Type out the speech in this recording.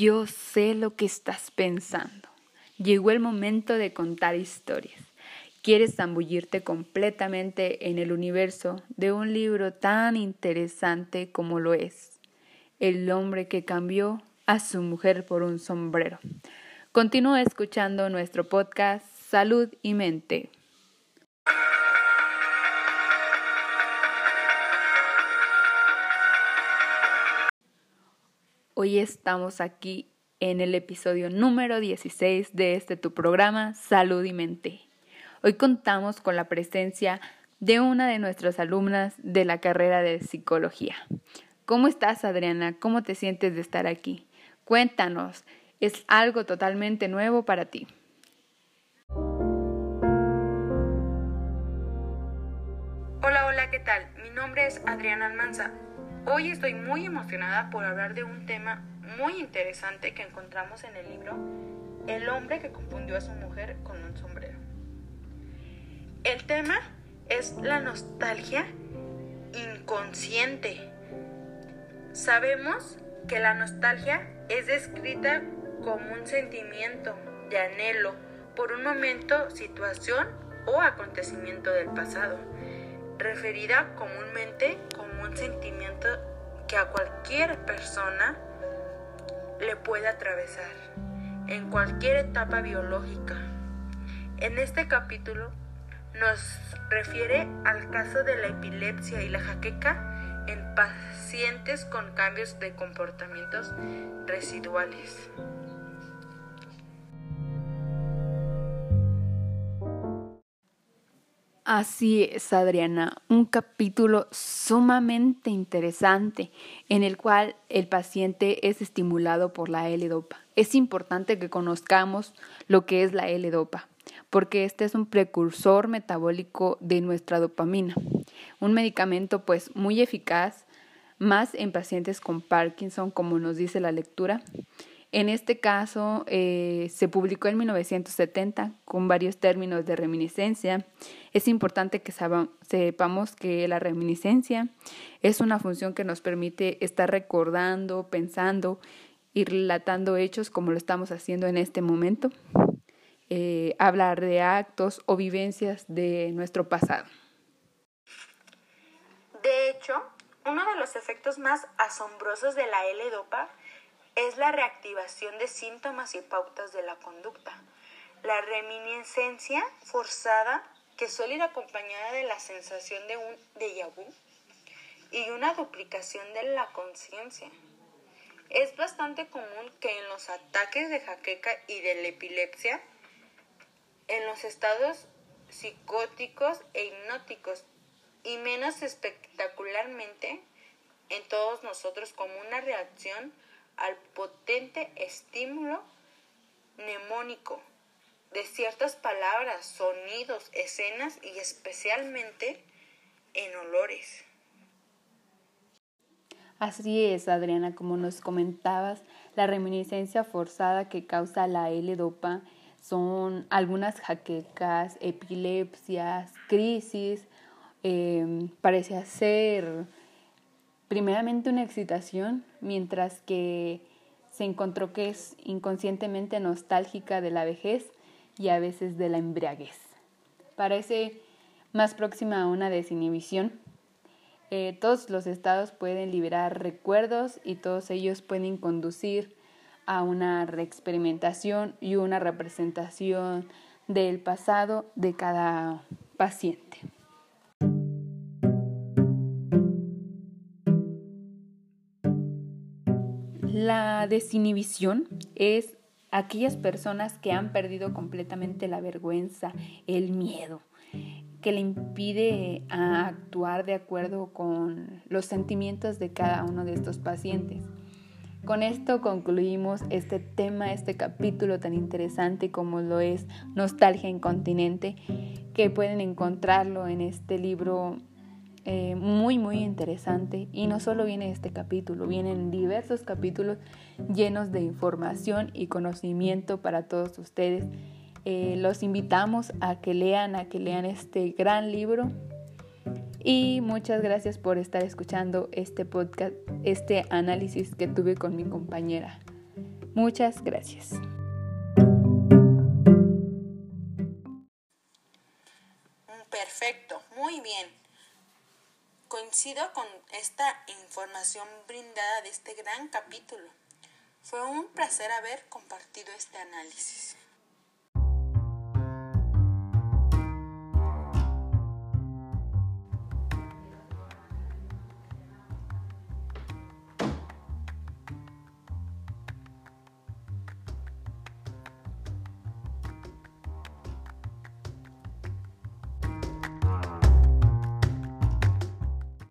Yo sé lo que estás pensando. Llegó el momento de contar historias. Quieres zambullirte completamente en el universo de un libro tan interesante como lo es El hombre que cambió a su mujer por un sombrero. Continúa escuchando nuestro podcast Salud y Mente. Hoy estamos aquí en el episodio número 16 de este tu programa Salud y Mente. Hoy contamos con la presencia de una de nuestras alumnas de la carrera de psicología. ¿Cómo estás, Adriana? ¿Cómo te sientes de estar aquí? Cuéntanos, es algo totalmente nuevo para ti. Hola, hola, ¿qué tal? Mi nombre es Adriana Almanza. Hoy estoy muy emocionada por hablar de un tema muy interesante que encontramos en el libro El hombre que confundió a su mujer con un sombrero. El tema es la nostalgia inconsciente. Sabemos que la nostalgia es descrita como un sentimiento de anhelo por un momento, situación o acontecimiento del pasado, referida comúnmente como un sentimiento que a cualquier persona le puede atravesar en cualquier etapa biológica. En este capítulo nos refiere al caso de la epilepsia y la jaqueca en pacientes con cambios de comportamientos residuales. Así es, Adriana, un capítulo sumamente interesante en el cual el paciente es estimulado por la L-Dopa. Es importante que conozcamos lo que es la L-Dopa porque este es un precursor metabólico de nuestra dopamina, un medicamento pues muy eficaz, más en pacientes con Parkinson, como nos dice la lectura. En este caso eh, se publicó en 1970 con varios términos de reminiscencia. Es importante que sepamos que la reminiscencia es una función que nos permite estar recordando, pensando y relatando hechos como lo estamos haciendo en este momento eh, hablar de actos o vivencias de nuestro pasado. De hecho, uno de los efectos más asombrosos de la L-Dopa es la reactivación de síntomas y pautas de la conducta. La reminiscencia forzada que suele ir acompañada de la sensación de un déjà vu y una duplicación de la conciencia. Es bastante común que en los ataques de jaqueca y de la epilepsia en los estados psicóticos e hipnóticos y menos espectacularmente en todos nosotros como una reacción al potente estímulo mnemónico de ciertas palabras, sonidos, escenas y especialmente en olores. Así es, Adriana, como nos comentabas, la reminiscencia forzada que causa la L-Dopa son algunas jaquecas, epilepsias, crisis. Eh, parece ser primeramente una excitación, mientras que se encontró que es inconscientemente nostálgica de la vejez y a veces de la embriaguez. Parece más próxima a una desinhibición. Eh, todos los estados pueden liberar recuerdos y todos ellos pueden conducir a una reexperimentación y una representación del pasado de cada paciente. La desinhibición es aquellas personas que han perdido completamente la vergüenza, el miedo, que le impide actuar de acuerdo con los sentimientos de cada uno de estos pacientes. Con esto concluimos este tema, este capítulo tan interesante como lo es Nostalgia Incontinente, que pueden encontrarlo en este libro eh, muy, muy interesante. Y no solo viene este capítulo, vienen diversos capítulos llenos de información y conocimiento para todos ustedes. Eh, los invitamos a que lean, a que lean este gran libro y muchas gracias por estar escuchando este podcast, este análisis que tuve con mi compañera. Muchas gracias. Perfecto, muy bien. Coincido con esta información brindada de este gran capítulo. Fue un placer haber compartido este análisis.